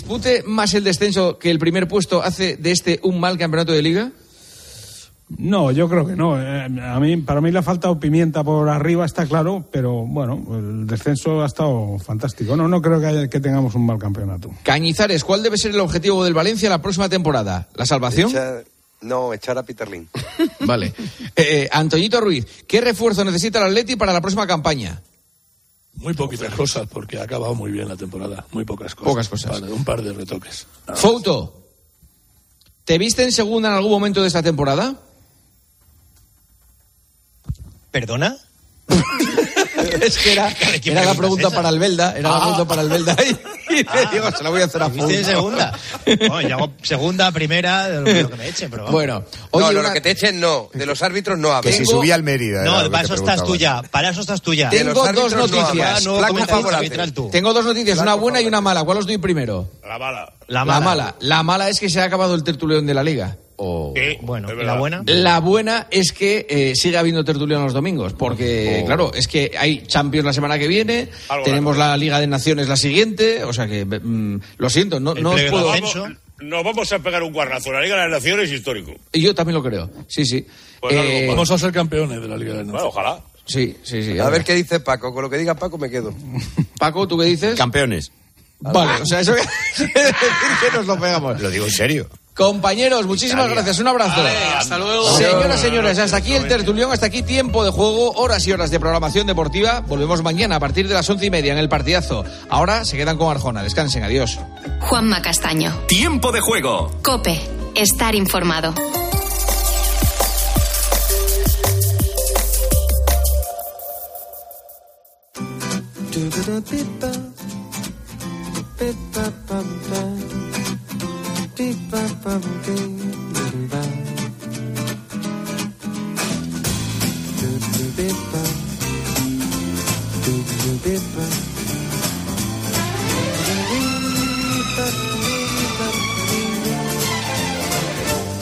dispute más el descenso que el primer puesto hace de este un mal campeonato de liga? No, yo creo que no. Eh, a mí, para mí le ha faltado pimienta por arriba, está claro, pero bueno, el descenso ha estado fantástico. No, no creo que, haya- que tengamos un mal campeonato. Cañizares, ¿cuál debe ser el objetivo del Valencia la próxima temporada? ¿La salvación? Echar- no, echar a Peter Lin. Vale. Eh, eh, Antoñito Ruiz, ¿qué refuerzo necesita el Atleti para la próxima campaña? Muy poquitas cosas, porque ha acabado muy bien la temporada. Muy pocas cosas. Pocas cosas. Vale, un par de retoques. Fouto, ¿te viste en segunda en algún momento de esta temporada? ¿Perdona? es que era, ¿Qué era la pregunta pregunta es esa? para el Belda, era la Ah. pregunta para el Belda. Y, le digo, se la voy a hacer a ¿Viste en Fouto. segunda? Bueno, yo hago segunda, primera, de lo, que me echen, pero vamos. Bueno, no, oye, no, una- lo que te echen no. De los árbitros no Que hables. si subía al Mérida. No, para que eso estás preguntaba. tú ya. Para eso estás tú ya. De Tengo dos no noticias. tengo dos noticias, una buena y una mala. ¿Cuál os doy primero? La bala. La La mala. mala. La mala es que se ha acabado el tertulión de la liga. O- Bueno, Es ¿y verdad. la buena? La buena es que eh, sigue habiendo tertulión los domingos, porque, claro, es que hay Champions la semana que viene, Algo tenemos la Liga de Naciones la siguiente, o sea que, mm, lo siento, no, no os puedo... nos vamos a pegar un guardazo. La Liga de las Naciones histórico. Y yo también lo creo, sí, sí. Pues algo, Eh, Vamos a ser campeones de la Liga de las Naciones. Bueno, ojalá. Sí, sí, sí. A ver qué dice Paco. Con lo que diga Paco me quedo. Paco, ¿tú qué dices? Campeones. Vale, o sea, eso quiere decir que nos lo pegamos. Lo digo en serio. Compañeros, muchísimas gracias. Un abrazo. hasta luego. Señoras, señores, hasta aquí el tertulión, hasta aquí tiempo de juego, horas y horas de programación deportiva. Volvemos mañana a partir de las once y media en el partidazo. Ahora se quedan con Arjona. Descansen, adiós. Juanma Castaño. Tiempo de juego. Cope. Estar informado.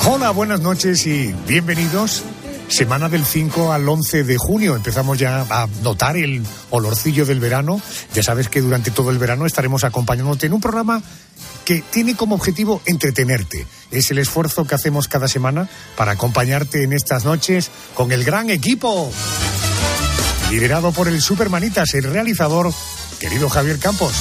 Hola, buenas noches y bienvenidos. Semana del 5 al 11 de junio. Empezamos ya a notar el olorcillo del verano. Ya sabes que durante todo el verano estaremos acompañándote en un programa que tiene como objetivo entretenerte. Es el esfuerzo que hacemos cada semana para acompañarte en estas noches con el gran equipo. Liderado por el Supermanitas, el realizador, querido Javier Campos.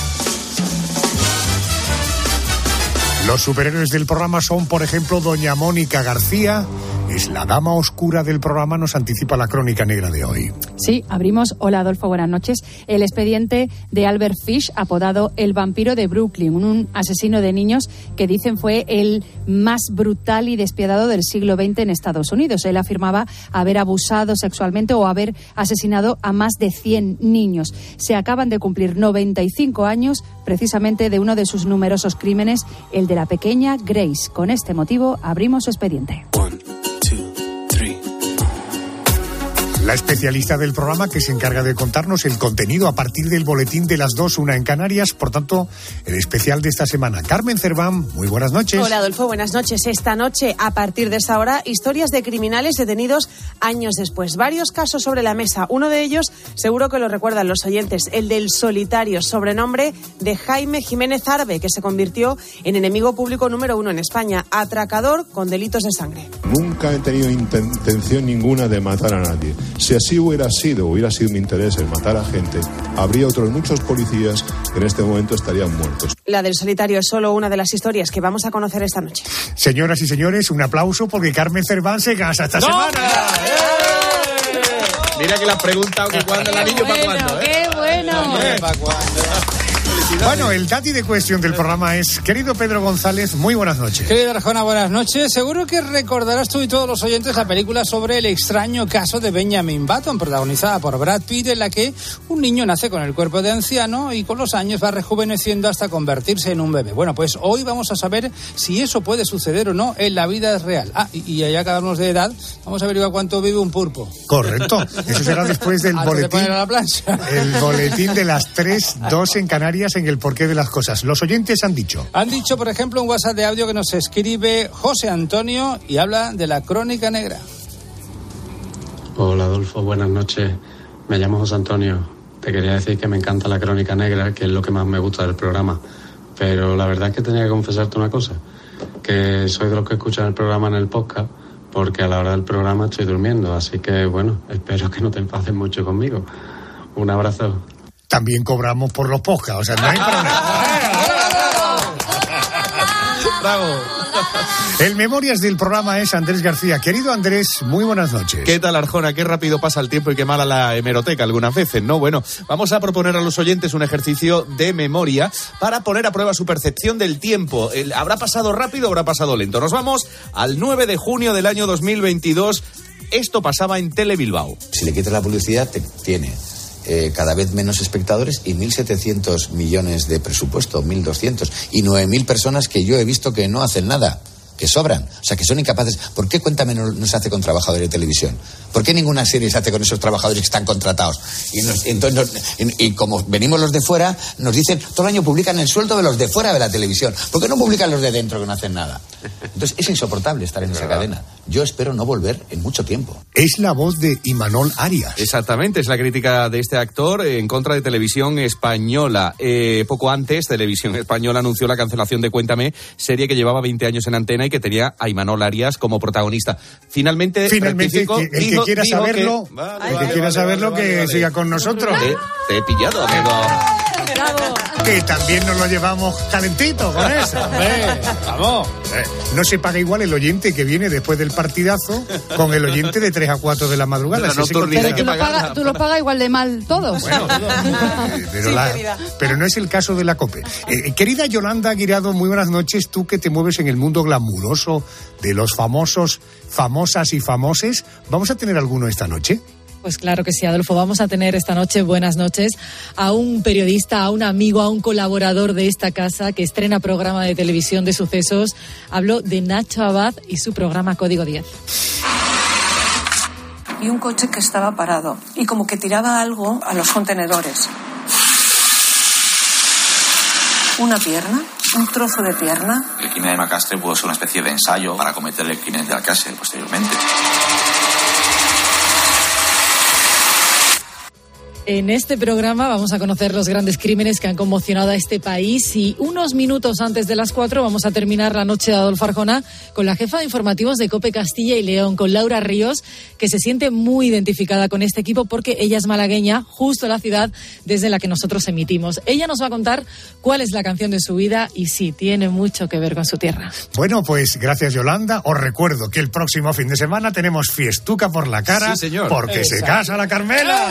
Los superhéroes del programa son, por ejemplo, Doña Mónica García. Es la dama oscura del programa, nos anticipa la crónica negra de hoy. Sí, abrimos. Hola Adolfo, buenas noches. El expediente de Albert Fish, apodado el vampiro de Brooklyn, un asesino de niños que dicen fue el más brutal y despiadado del siglo XX en Estados Unidos. Él afirmaba haber abusado sexualmente o haber asesinado a más de 100 niños. Se acaban de cumplir 95 años precisamente de uno de sus numerosos crímenes, el de la pequeña Grace. Con este motivo abrimos su expediente. La especialista del programa que se encarga de contarnos el contenido a partir del boletín de las dos, una en Canarias. Por tanto, el especial de esta semana. Carmen Cerván, muy buenas noches. Hola Adolfo, buenas noches. Esta noche, a partir de esta hora, historias de criminales detenidos años después. Varios casos sobre la mesa. Uno de ellos, seguro que lo recuerdan los oyentes, el del solitario, sobrenombre de Jaime Jiménez Arbe, que se convirtió en enemigo público número uno en España, atracador con delitos de sangre. Nunca he tenido inten- intención ninguna de matar a nadie. Si así hubiera sido, hubiera sido mi interés el matar a gente, habría otros muchos policías que en este momento estarían muertos. La del solitario es solo una de las historias que vamos a conocer esta noche. Señoras y señores, un aplauso porque Carmen Cerván se casa esta semana. Mira que le has preguntado que cuándo el anillo para cuándo, ¿eh? ¡Qué bueno! Bueno, el dati de cuestión del programa es, querido Pedro González, muy buenas noches. Querida Arjona, buenas noches. Seguro que recordarás tú y todos los oyentes la película sobre el extraño caso de Benjamin Button, protagonizada por Brad Pitt, en la que un niño nace con el cuerpo de anciano y con los años va rejuveneciendo hasta convertirse en un bebé. Bueno, pues hoy vamos a saber si eso puede suceder o no en la vida real. Ah, y, allá uno de edad, vamos a averiguar cuánto vive un pulpo. Correcto. Eso será después del de boletín. poner a la plancha. El boletín de las 3, 2 en Canarias en el porqué de las cosas. Los oyentes han dicho. Han dicho, por ejemplo, un WhatsApp de audio que nos escribe José Antonio y habla de la crónica negra. Hola Adolfo, buenas noches. Me llamo José Antonio. Te quería decir que me encanta la crónica negra, que es lo que más me gusta del programa. Pero la verdad es que tenía que confesarte una cosa, que soy de los que escuchan el programa en el podcast, porque a la hora del programa estoy durmiendo, así que bueno, espero que no te enfades mucho conmigo. Un abrazo. También cobramos por los podcasts, o sea, no hay problema. Bravo. El Memorias del programa es Andrés García. Querido Andrés, muy buenas noches. ¿Qué tal, Arjona? Qué rápido pasa el tiempo y qué mala la hemeroteca algunas veces, ¿no? Bueno, vamos a proponer a los oyentes un ejercicio de memoria para poner a prueba su percepción del tiempo. ¿Habrá pasado rápido o habrá pasado lento? Nos vamos al 9 de junio del año 2022. Esto pasaba en Tele Bilbao. Si le quitas la publicidad, te tiene eh, cada vez menos espectadores y 1.700 millones de presupuesto, 1.200, y 9.000 personas que yo he visto que no hacen nada, que sobran, o sea, que son incapaces. ¿Por qué Cuéntame no, no se hace con trabajadores de televisión? ¿Por qué ninguna serie se hace con esos trabajadores que están contratados? Y, nos- entonces nos- y- y como venimos los de fuera, nos dicen, todo el año publican el sueldo de los de fuera de la televisión. ¿Por qué no publican los de dentro que no hacen nada? Entonces, es insoportable estar en esa cadena. Yo espero no volver en mucho tiempo. Es la voz de Imanol Arias. Exactamente, es la crítica de este actor en contra de Televisión Española. Eh, poco antes, Televisión Española anunció la cancelación de Cuéntame, serie que llevaba 20 años en antena y que tenía a Imanol Arias como protagonista. Finalmente, Finalmente, que- el que quiera saberlo, que- Vale, el que vale, quiera vale, saberlo, vale, que vale. siga con nosotros. Te, te he pillado, amigo. Que también nos lo llevamos calentito con eso. Vamos. Eh, No se paga igual el oyente que viene después del partidazo con el oyente de 3 a 4 de la madrugada. Nocturnidad contesta- Pero tú lo, pagas, tú lo pagas igual de mal todos. Eh, pero, la- pero no es el caso de la COPE. Eh, querida Yolanda Aguirado, muy buenas noches. Tú que te mueves en el mundo glamuroso de los famosos, famosas y famoses, ¿vamos a tener alguno esta noche? Pues claro que sí, Adolfo. Vamos a tener esta noche, buenas noches, a un periodista, a un amigo, a un colaborador de esta casa que estrena programa de televisión de sucesos. Hablo de Nacho Abad y su programa Código 10. y un coche que estaba parado y como que tiraba algo a los contenedores. Una pierna, un trozo de pierna. El crimen de Macastre pudo ser una especie de ensayo para cometer el crimen de Alcácer posteriormente. En este programa vamos a conocer los grandes crímenes que han conmocionado a este país y unos minutos antes de las cuatro vamos a terminar la noche de Adolfo Arjona con la jefa de informativos de Cope Castilla y León, con Laura Ríos, que se siente muy identificada con este equipo porque ella es malagueña, justo la ciudad desde la que nosotros emitimos. Ella nos va a contar cuál es la canción de su vida y sí, tiene mucho que ver con su tierra. Bueno, pues gracias Yolanda. Os recuerdo que el próximo fin de semana tenemos fiestuca por la cara Sí, señor. porque se casa la Carmela.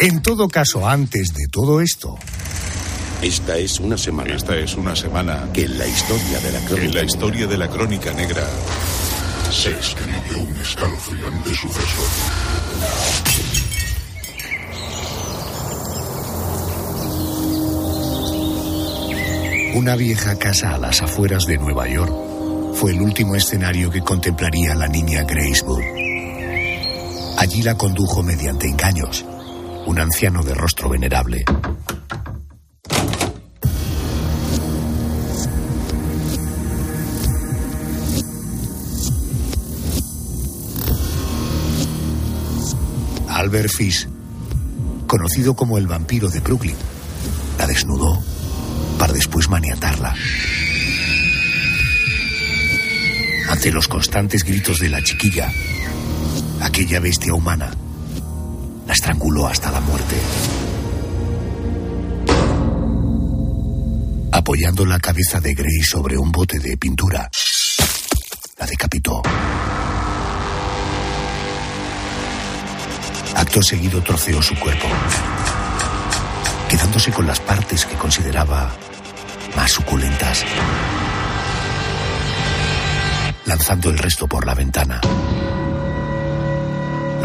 En todo caso, antes de todo esto, Esta es una semana. Esta es una semana que en la historia de la crónica. En la historia de la crónica negra se escribió un escalofriante suceso. una vieja casa a las afueras de Nueva York fue el último escenario que contemplaría la niña Grace Moore. Allí la condujo mediante engaños un anciano de rostro venerable. Albert Fish, conocido como el vampiro de Brooklyn, la desnudó para después maniatarla. Ante los constantes gritos de la chiquilla, aquella bestia humana estranguló hasta la muerte. Apoyando la cabeza de Grace sobre un bote de pintura, la decapitó. Acto seguido troceó su cuerpo, quedándose con las partes que consideraba más suculentas, lanzando el resto por la ventana.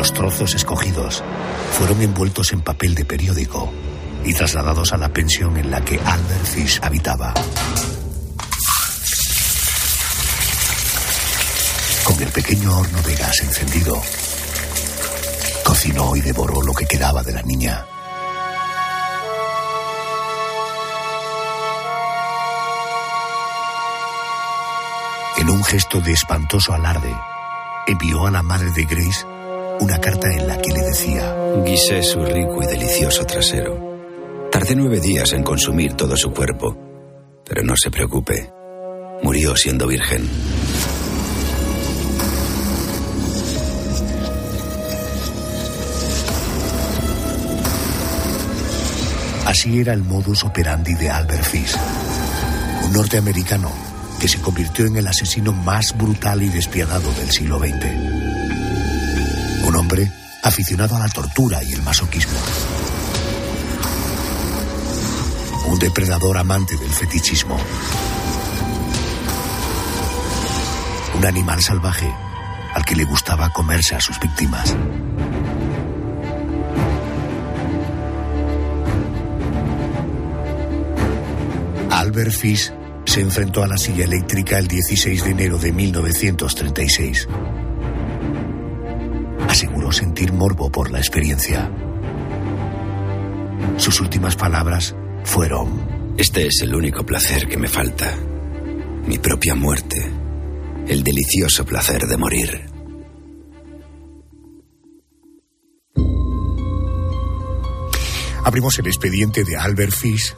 Los trozos escogidos fueron envueltos en papel de periódico y trasladados a la pensión en la que Albert Fish habitaba. Con el pequeño horno de gas encendido, cocinó y devoró lo que quedaba de la niña. En un gesto de espantoso alarde, envió a la madre de Grace una carta en la que le decía Guisé su rico y delicioso trasero. Tardé nueve días en consumir todo su cuerpo, pero no se preocupe, murió siendo virgen. Así era el modus operandi de Albert Fish, un norteamericano que se convirtió en el asesino más brutal y despiadado del siglo XX. Aficionado a la tortura y el masoquismo. Un depredador amante del fetichismo. Un animal salvaje al que le gustaba comerse a sus víctimas. Albert Fish se enfrentó a la silla eléctrica el 16 de enero de 1936. Sentir morbo por la experiencia. Sus últimas palabras fueron... Este es el único placer que me falta. Mi propia muerte. El delicioso placer de morir. Abrimos el expediente de Albert Fish.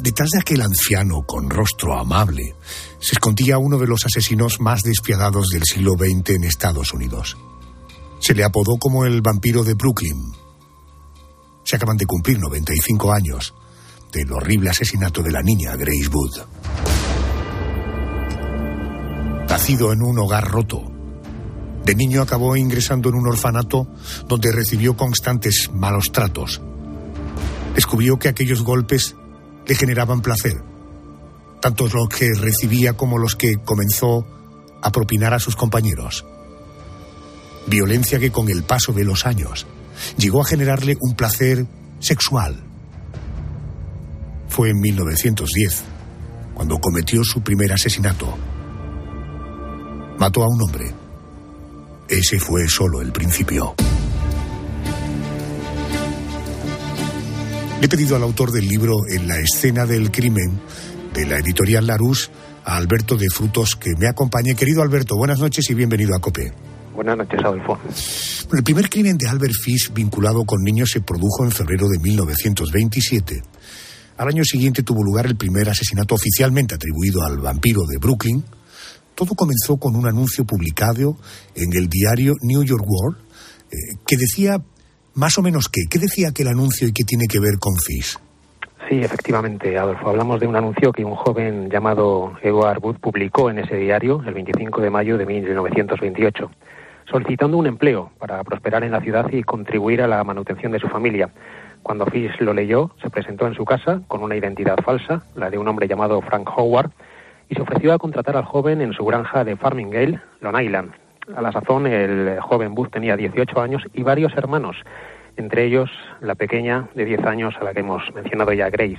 Detrás de aquel anciano con rostro amable se escondía uno de los asesinos más despiadados del siglo XX en Estados Unidos. Se le apodó como el vampiro de Brooklyn. Se acaban de cumplir 95 años del horrible asesinato de la niña Grace Wood. Nacido en un hogar roto, de niño acabó ingresando en un orfanato donde recibió constantes malos tratos. Descubrió que aquellos golpes le generaban placer, tanto los que recibía como los que comenzó a propinar a sus compañeros. Violencia que con el paso de los años llegó a generarle un placer sexual. Fue en 1910 cuando cometió su primer asesinato. Mató a un hombre. Ese fue solo el principio. He pedido al autor del libro En la escena del crimen, de la editorial Larus, a Alberto de Frutos, que me acompañe. Querido Alberto, buenas noches y bienvenido a COPE. Buenas noches, Adolfo. El primer crimen de Albert Fish vinculado con niños se produjo en febrero de 1927. Al año siguiente tuvo lugar el primer asesinato oficialmente atribuido al vampiro de Brooklyn. Todo comenzó con un anuncio publicado en el diario New York World eh, que decía más o menos qué. ¿Qué decía aquel anuncio y qué tiene que ver con Fish? Sí, efectivamente, Adolfo. Hablamos de un anuncio que un joven llamado Edward Wood publicó en ese diario el 25 de mayo de 1928, solicitando un empleo para prosperar en la ciudad y contribuir a la manutención de su familia. Cuando Fish lo leyó, se presentó en su casa con una identidad falsa, la de un hombre llamado Frank Howard, y se ofreció a contratar al joven en su granja de Farmingale, Long Island. A la sazón, el joven Booth tenía 18 años y varios hermanos, entre ellos la pequeña de 10 años a la que hemos mencionado ya, Grace,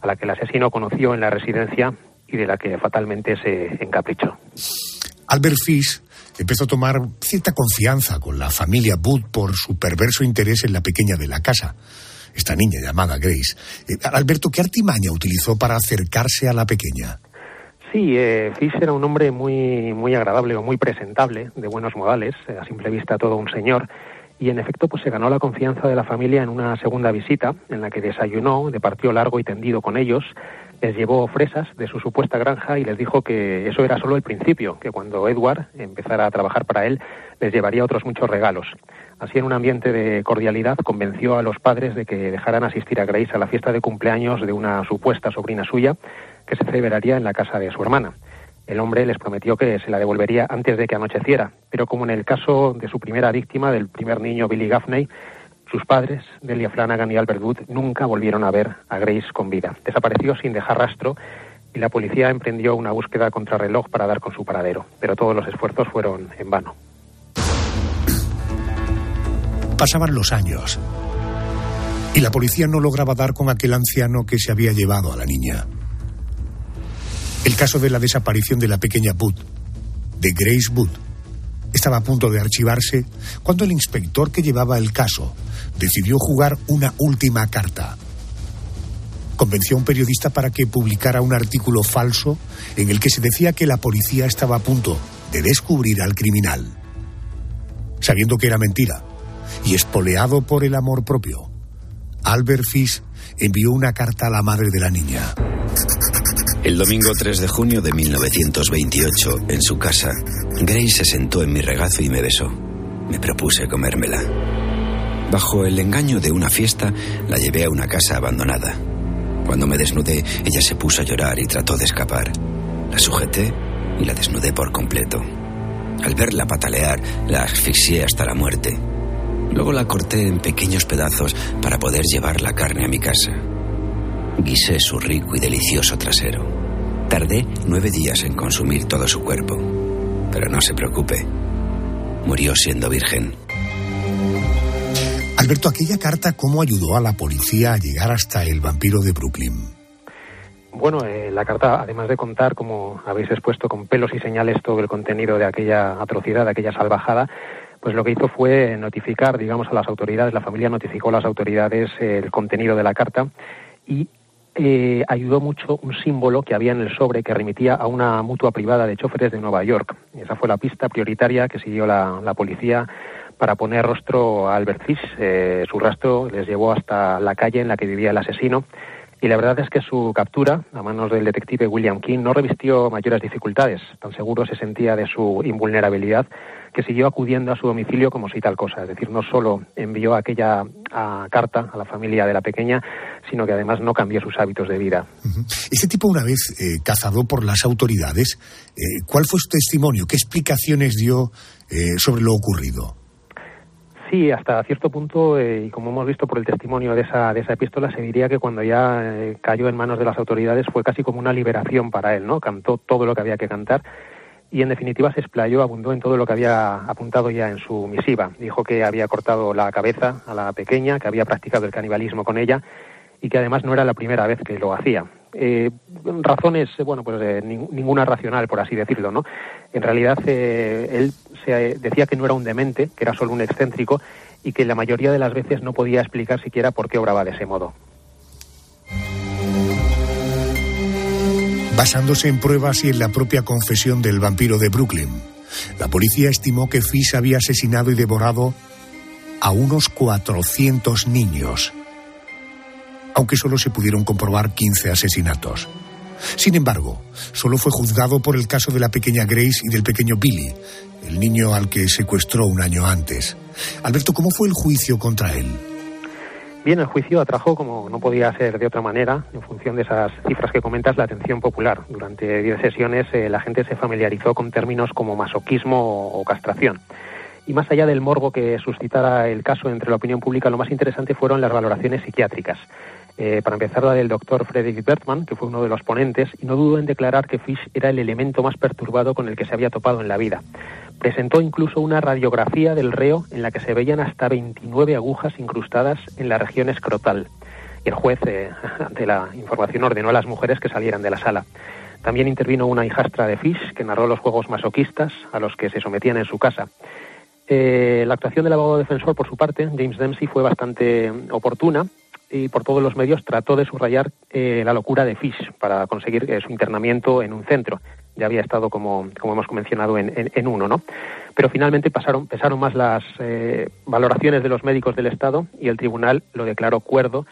a la que el asesino conoció en la residencia y de la que fatalmente se encaprichó. Albert Fish empezó a tomar cierta confianza con la familia Booth por su perverso interés en la pequeña de la casa, esta niña llamada Grace. Eh, Alberto, ¿qué artimaña utilizó para acercarse a la pequeña? Sí, eh, Fish era un hombre muy, muy agradable o muy presentable, de buenos modales, eh, a simple vista todo un señor, y en efecto pues se ganó la confianza de la familia en una segunda visita, en la que desayunó, departió largo y tendido con ellos, les llevó fresas de su supuesta granja y les dijo que eso era solo el principio, que cuando Edward empezara a trabajar para él les llevaría otros muchos regalos. Así, en un ambiente de cordialidad, convenció a los padres de que dejaran asistir a Grace a la fiesta de cumpleaños de una supuesta sobrina suya, que se celebraría en la casa de su hermana. El hombre les prometió que se la devolvería antes de que anocheciera, pero como en el caso de su primera víctima, del primer niño Billy Gaffney, sus padres, Delia Flanagan y Albert Wood, nunca volvieron a ver a Grace con vida. Desapareció sin dejar rastro y la policía emprendió una búsqueda contrarreloj para dar con su paradero, pero todos los esfuerzos fueron en vano. Pasaban los años y la policía no lograba dar con aquel anciano que se había llevado a la niña. El caso de la desaparición de la pequeña Booth, de Grace Booth, estaba a punto de archivarse cuando el inspector que llevaba el caso decidió jugar una última carta. Convenció a un periodista para que publicara un artículo falso en el que se decía que la policía estaba a punto de descubrir al criminal. Sabiendo que era mentira y espoleado por el amor propio, Albert Fish envió una carta a la madre de la niña. El domingo 3 de junio de 1928, en su casa, Grace se sentó en mi regazo y me besó. Me propuse comérmela. Bajo el engaño de una fiesta, la llevé a una casa abandonada. Cuando me desnudé, ella se puso a llorar y trató de escapar. La sujeté y la desnudé por completo. Al verla patalear, la asfixié hasta la muerte. Luego la corté en pequeños pedazos para poder llevar la carne a mi casa. Guisé su rico y delicioso trasero. Tardé nueve días en consumir todo su cuerpo. Pero no se preocupe. Murió siendo virgen. Alberto, aquella carta, ¿cómo ayudó a la policía a llegar hasta el vampiro de Brooklyn? Bueno, eh, la carta, además de contar, como habéis expuesto, con pelos y señales todo el contenido de aquella atrocidad, de aquella salvajada, pues lo que hizo fue notificar, digamos, a las autoridades, la familia notificó a las autoridades el contenido de la carta y eh, ayudó mucho un símbolo que había en el sobre que remitía a una mutua privada de choferes de Nueva York. Esa fue la pista prioritaria que siguió la, la policía para poner rostro a Albert Fish. Eh, su rastro les llevó hasta la calle en la que vivía el asesino. Y la verdad es que su captura, a manos del detective William King, no revistió mayores dificultades. Tan seguro se sentía de su invulnerabilidad que siguió acudiendo a su domicilio como si tal cosa. Es decir, no solo envió aquella a, carta a la familia de la pequeña, sino que además no cambió sus hábitos de vida. Este tipo, una vez eh, cazado por las autoridades, eh, ¿cuál fue su testimonio? ¿Qué explicaciones dio eh, sobre lo ocurrido? Sí, hasta cierto punto, eh, y como hemos visto por el testimonio de esa, de esa epístola, se diría que cuando ya eh, cayó en manos de las autoridades fue casi como una liberación para él, ¿no? Cantó todo lo que había que cantar y en definitiva se explayó, abundó en todo lo que había apuntado ya en su misiva. Dijo que había cortado la cabeza a la pequeña, que había practicado el canibalismo con ella y que además no era la primera vez que lo hacía. Eh, razones, bueno, pues eh, ninguna racional, por así decirlo, ¿no? En realidad eh, él se decía que no era un demente, que era solo un excéntrico y que la mayoría de las veces no podía explicar siquiera por qué obraba de ese modo. Basándose en pruebas y en la propia confesión del vampiro de Brooklyn, la policía estimó que Fish había asesinado y devorado a unos 400 niños, aunque solo se pudieron comprobar 15 asesinatos. Sin embargo, solo fue juzgado por el caso de la pequeña Grace y del pequeño Billy, el niño al que secuestró un año antes. Alberto, ¿cómo fue el juicio contra él? Bien, el juicio atrajo, como no podía ser de otra manera, en función de esas cifras que comentas, la atención popular. Durante diez sesiones eh, la gente se familiarizó con términos como masoquismo o, o castración. Y más allá del morbo que suscitara el caso entre la opinión pública, lo más interesante fueron las valoraciones psiquiátricas. Eh, para empezar, la del doctor Frederick Bertman, que fue uno de los ponentes, y no dudó en declarar que Fish era el elemento más perturbado con el que se había topado en la vida. Presentó incluso una radiografía del reo en la que se veían hasta 29 agujas incrustadas en la región escrotal. Y el juez, eh, ante la información, ordenó a las mujeres que salieran de la sala. También intervino una hijastra de Fish que narró los juegos masoquistas a los que se sometían en su casa. Eh, la actuación del abogado defensor, por su parte, James Dempsey, fue bastante oportuna y por todos los medios trató de subrayar eh, la locura de Fish para conseguir eh, su internamiento en un centro. Ya había estado, como, como hemos mencionado, en, en, en uno, ¿no? Pero finalmente pasaron, pesaron más las eh, valoraciones de los médicos del Estado y el tribunal lo declaró cuerdo,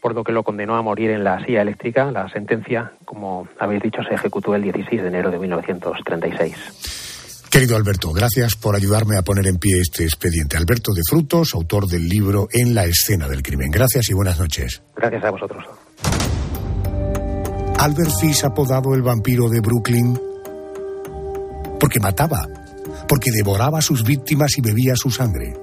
por lo que lo condenó a morir en la silla eléctrica. La sentencia, como habéis dicho, se ejecutó el 16 de enero de 1936. Querido Alberto, gracias por ayudarme a poner en pie este expediente. Alberto de Frutos, autor del libro En la escena del crimen. Gracias y buenas noches. Gracias a vosotros. Albert Fish, apodado el vampiro de Brooklyn, porque mataba, porque devoraba a sus víctimas y bebía su sangre.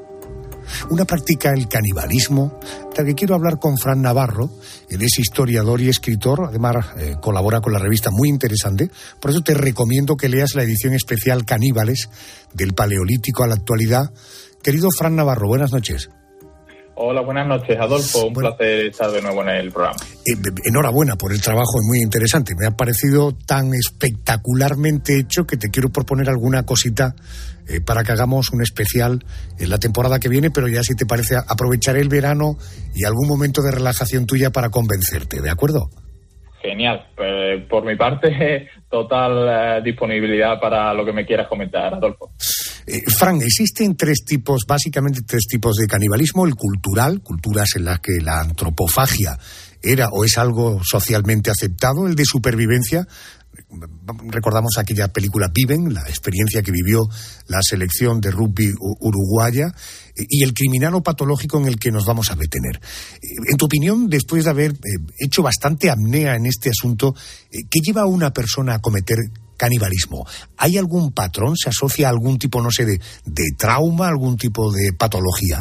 Una práctica, el canibalismo, que quiero hablar con Fran Navarro. Él es historiador y escritor, además eh, colabora con la revista muy interesante. Por eso te recomiendo que leas la edición especial Caníbales, del Paleolítico a la actualidad. Querido Fran Navarro, buenas noches. Hola, buenas noches, Adolfo. Un bueno, placer estar de nuevo en el programa. Eh, enhorabuena por el trabajo, es muy interesante. Me ha parecido tan espectacularmente hecho que te quiero proponer alguna cosita eh, para que hagamos un especial en la temporada que viene, pero ya si te parece, aprovecharé el verano y algún momento de relajación tuya para convencerte, ¿de acuerdo? Genial. Pues, por mi parte, total eh, disponibilidad para lo que me quieras comentar, Adolfo. Eh, Fran, existen tres tipos, básicamente tres tipos de canibalismo. El cultural, culturas en las que la antropofagia era o es algo socialmente aceptado, el de supervivencia. Recordamos aquella película Viven, la experiencia que vivió la selección de rugby uruguaya y el criminal o patológico en el que nos vamos a detener. En tu opinión, después de haber hecho bastante apnea en este asunto, ¿qué lleva a una persona a cometer canibalismo. ¿Hay algún patrón? ¿Se asocia a algún tipo, no sé, de, de trauma, algún tipo de patología?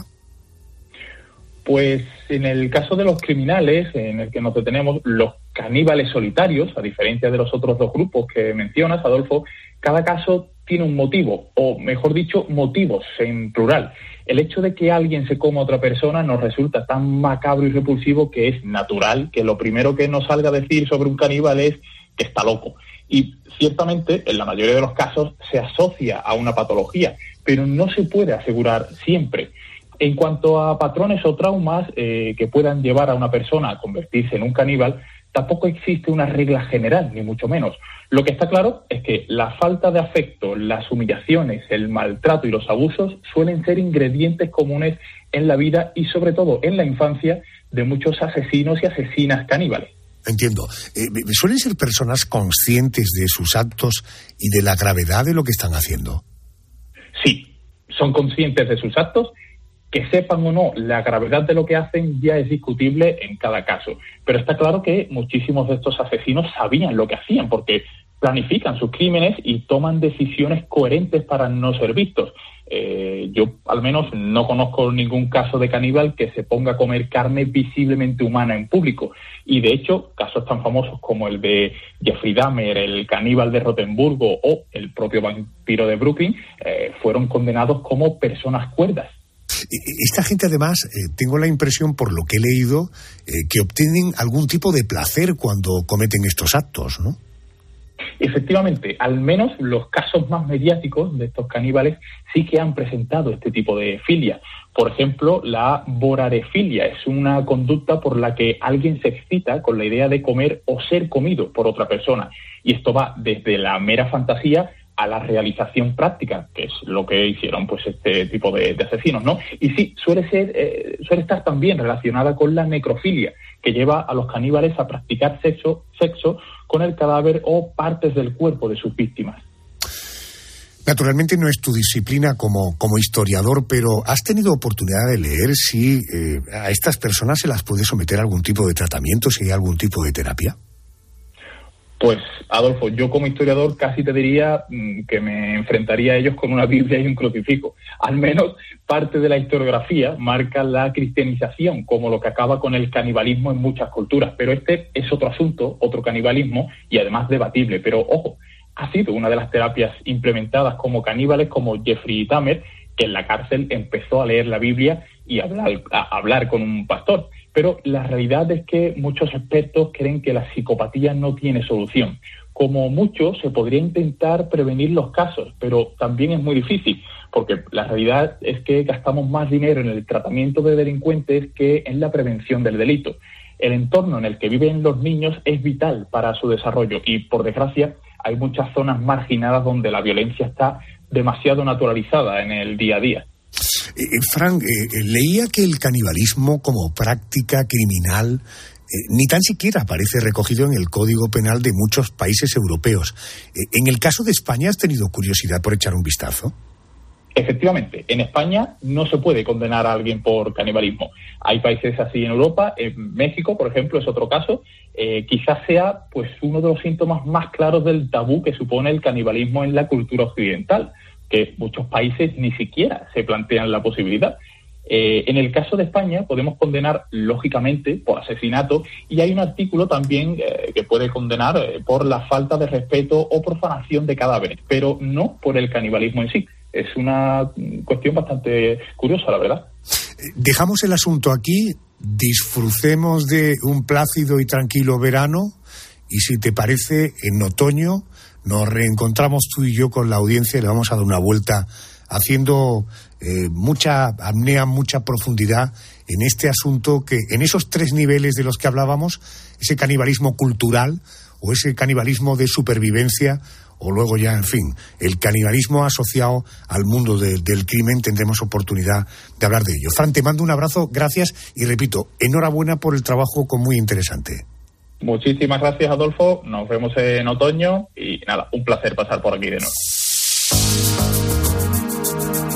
Pues en el caso de los criminales, en el que nos detenemos, los caníbales solitarios, a diferencia de los otros dos grupos que mencionas, Adolfo, cada caso tiene un motivo, o mejor dicho, motivos en plural. El hecho de que alguien se coma a otra persona nos resulta tan macabro y repulsivo que es natural que lo primero que nos salga a decir sobre un caníbal es que está loco y ciertamente en la mayoría de los casos se asocia a una patología, pero no se puede asegurar siempre. En cuanto a patrones o traumas eh, que puedan llevar a una persona a convertirse en un caníbal, tampoco existe una regla general, ni mucho menos. Lo que está claro es que la falta de afecto, las humillaciones, el maltrato y los abusos suelen ser ingredientes comunes en la vida y sobre todo en la infancia de muchos asesinos y asesinas caníbales. Entiendo. Eh, ¿Suelen ser personas conscientes de sus actos y de la gravedad de lo que están haciendo? Sí, son conscientes de sus actos. Que sepan o no la gravedad de lo que hacen ya es discutible en cada caso. Pero está claro que muchísimos de estos asesinos sabían lo que hacían porque planifican sus crímenes y toman decisiones coherentes para no ser vistos. Eh, yo al menos no conozco ningún caso de caníbal que se ponga a comer carne visiblemente humana en público. Y de hecho, casos tan famosos como el de Jeffrey Dahmer, el caníbal de Rotenburgo o el propio vampiro de Brooklyn eh, fueron condenados como personas cuerdas. Esta gente además, eh, tengo la impresión por lo que he leído, que obtienen algún tipo de placer cuando cometen estos actos, ¿no? Efectivamente, al menos los casos más mediáticos de estos caníbales sí que han presentado este tipo de filia. Por ejemplo, la borarefilia es una conducta por la que alguien se excita con la idea de comer o ser comido por otra persona. Y esto va desde la mera fantasía a la realización práctica, que es lo que hicieron pues este tipo de, asesinos, ¿no? Y sí, suele ser, eh, suele estar también relacionada con la necrofilia, que lleva a los caníbales a practicar sexo, sexo con el cadáver o partes del cuerpo de sus víctimas. Naturalmente no es tu disciplina como, como historiador, pero ¿has tenido oportunidad de leer si eh, a estas personas se las puede someter a algún tipo de tratamiento, si hay algún tipo de terapia? Pues, Adolfo, yo como historiador casi te diría mm, que me enfrentaría a ellos con una Biblia y un crucifijo. Al menos parte de la historiografía marca la cristianización como lo que acaba con el canibalismo en muchas culturas. Pero este es otro asunto, otro canibalismo y además debatible. Pero ojo, ha sido una de las terapias implementadas como caníbales como Jeffrey Dahmer, que en la cárcel empezó a leer la Biblia y hablar, a hablar con un pastor. Pero la realidad es que muchos expertos creen que la psicopatía no tiene solución. Como mucho, se podría intentar prevenir los casos, pero también es muy difícil, porque la realidad es que gastamos más dinero en el tratamiento de delincuentes que en la prevención del delito. El entorno en el que viven los niños es vital para su desarrollo y, por desgracia, hay muchas zonas marginadas donde la violencia está demasiado naturalizada en el día a día. Eh, eh, Frank, eh, leía que el canibalismo como práctica criminal ni tan siquiera aparece recogido en el Código Penal de muchos países europeos. en el caso de España, ¿has tenido curiosidad por echar un vistazo? Efectivamente, en España no se puede condenar a alguien por canibalismo. Hay países así en Europa, en México, por ejemplo, es otro caso. quizás sea pues uno de los síntomas más claros del tabú que supone el canibalismo en la cultura occidental que muchos países ni siquiera se plantean la posibilidad. Eh, en el caso de España podemos condenar lógicamente por asesinato y hay un artículo también eh, que puede condenar eh, por la falta de respeto o profanación de cadáveres, pero no por el canibalismo en sí. Es una cuestión bastante curiosa, la verdad. Dejamos el asunto aquí, disfrutemos de un plácido y tranquilo verano y si te parece, en otoño nos reencontramos tú y yo con la audiencia y le vamos a dar una vuelta haciendo eh, mucha apnea, mucha profundidad en este asunto que en esos tres niveles de los que hablábamos, ese canibalismo cultural o ese canibalismo de supervivencia o luego ya, en fin, el canibalismo asociado al mundo del crimen, tendremos oportunidad de hablar de ello. Fran, te mando un abrazo, gracias y repito, enhorabuena por el trabajo con muy interesante. Muchísimas gracias, Adolfo. Nos vemos en otoño y nada, un placer pasar por aquí de nuevo.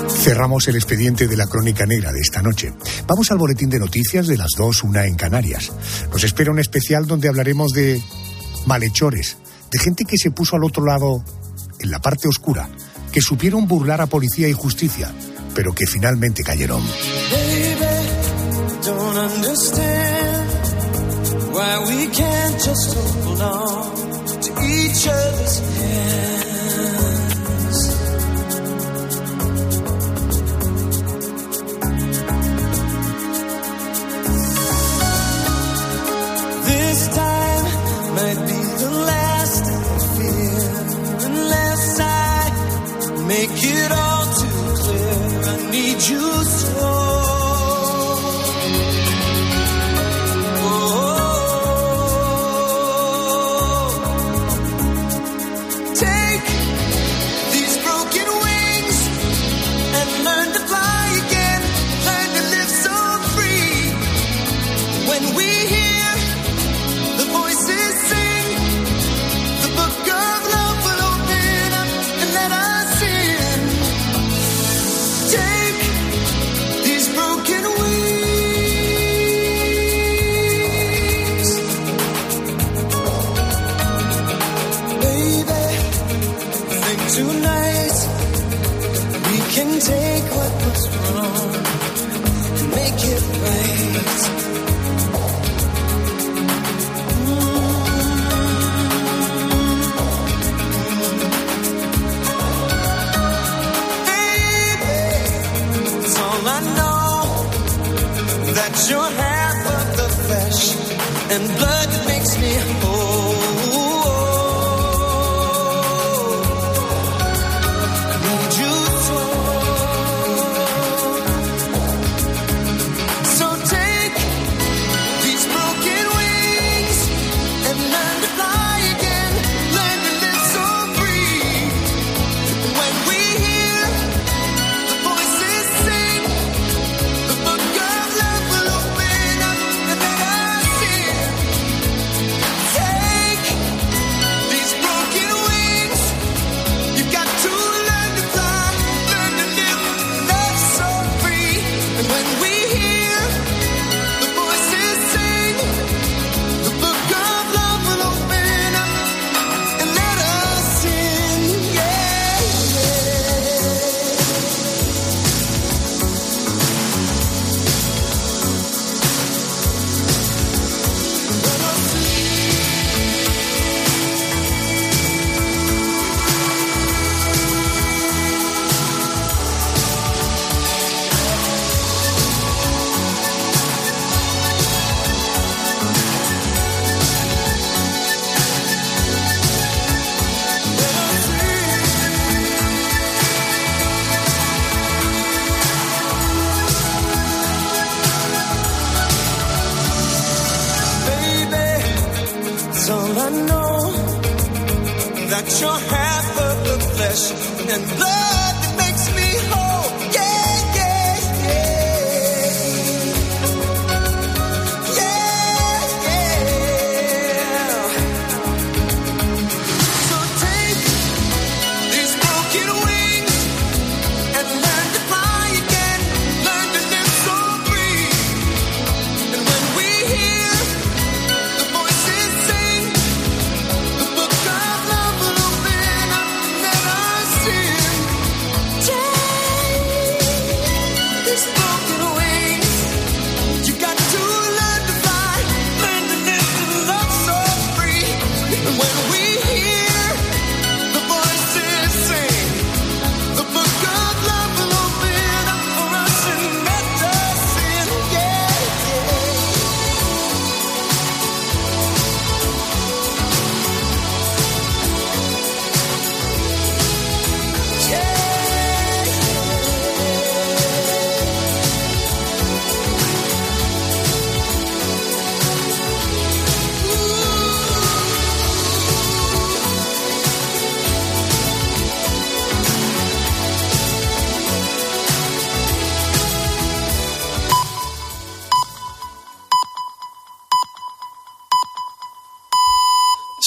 Cerramos el expediente de la crónica negra de esta noche. Vamos al boletín de noticias de las dos, una en Canarias. Nos espera un especial donde hablaremos de malhechores, de gente que se puso al otro lado, en la parte oscura, que supieron burlar a policía y justicia, pero que finalmente cayeron. why we can't just hold on to each other's hands. This time might be the last I fear, unless I make it all.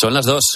Son las dos.